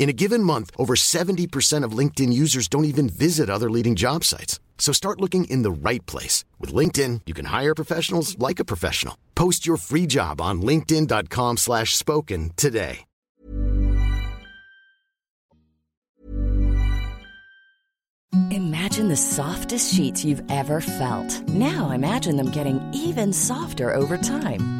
In a given month, over 70% of LinkedIn users don't even visit other leading job sites. So start looking in the right place. With LinkedIn, you can hire professionals like a professional. Post your free job on linkedin.com slash spoken today. Imagine the softest sheets you've ever felt. Now imagine them getting even softer over time.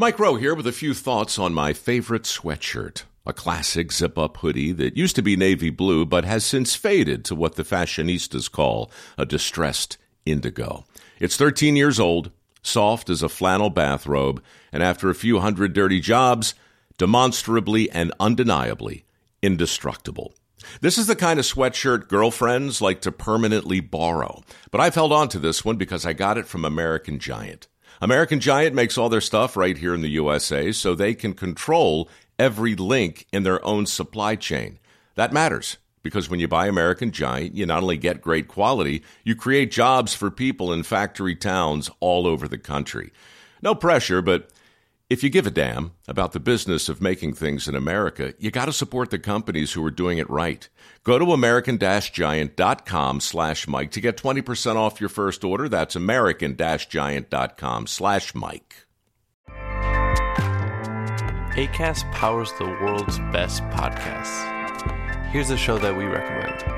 Mike Rowe here with a few thoughts on my favorite sweatshirt. A classic zip up hoodie that used to be navy blue but has since faded to what the fashionistas call a distressed indigo. It's 13 years old, soft as a flannel bathrobe, and after a few hundred dirty jobs, demonstrably and undeniably indestructible. This is the kind of sweatshirt girlfriends like to permanently borrow, but I've held on to this one because I got it from American Giant. American Giant makes all their stuff right here in the USA so they can control every link in their own supply chain. That matters because when you buy American Giant, you not only get great quality, you create jobs for people in factory towns all over the country. No pressure, but If you give a damn about the business of making things in America, you got to support the companies who are doing it right. Go to american-giant.com slash Mike to get 20% off your first order. That's american-giant.com slash Mike. ACAST powers the world's best podcasts. Here's a show that we recommend.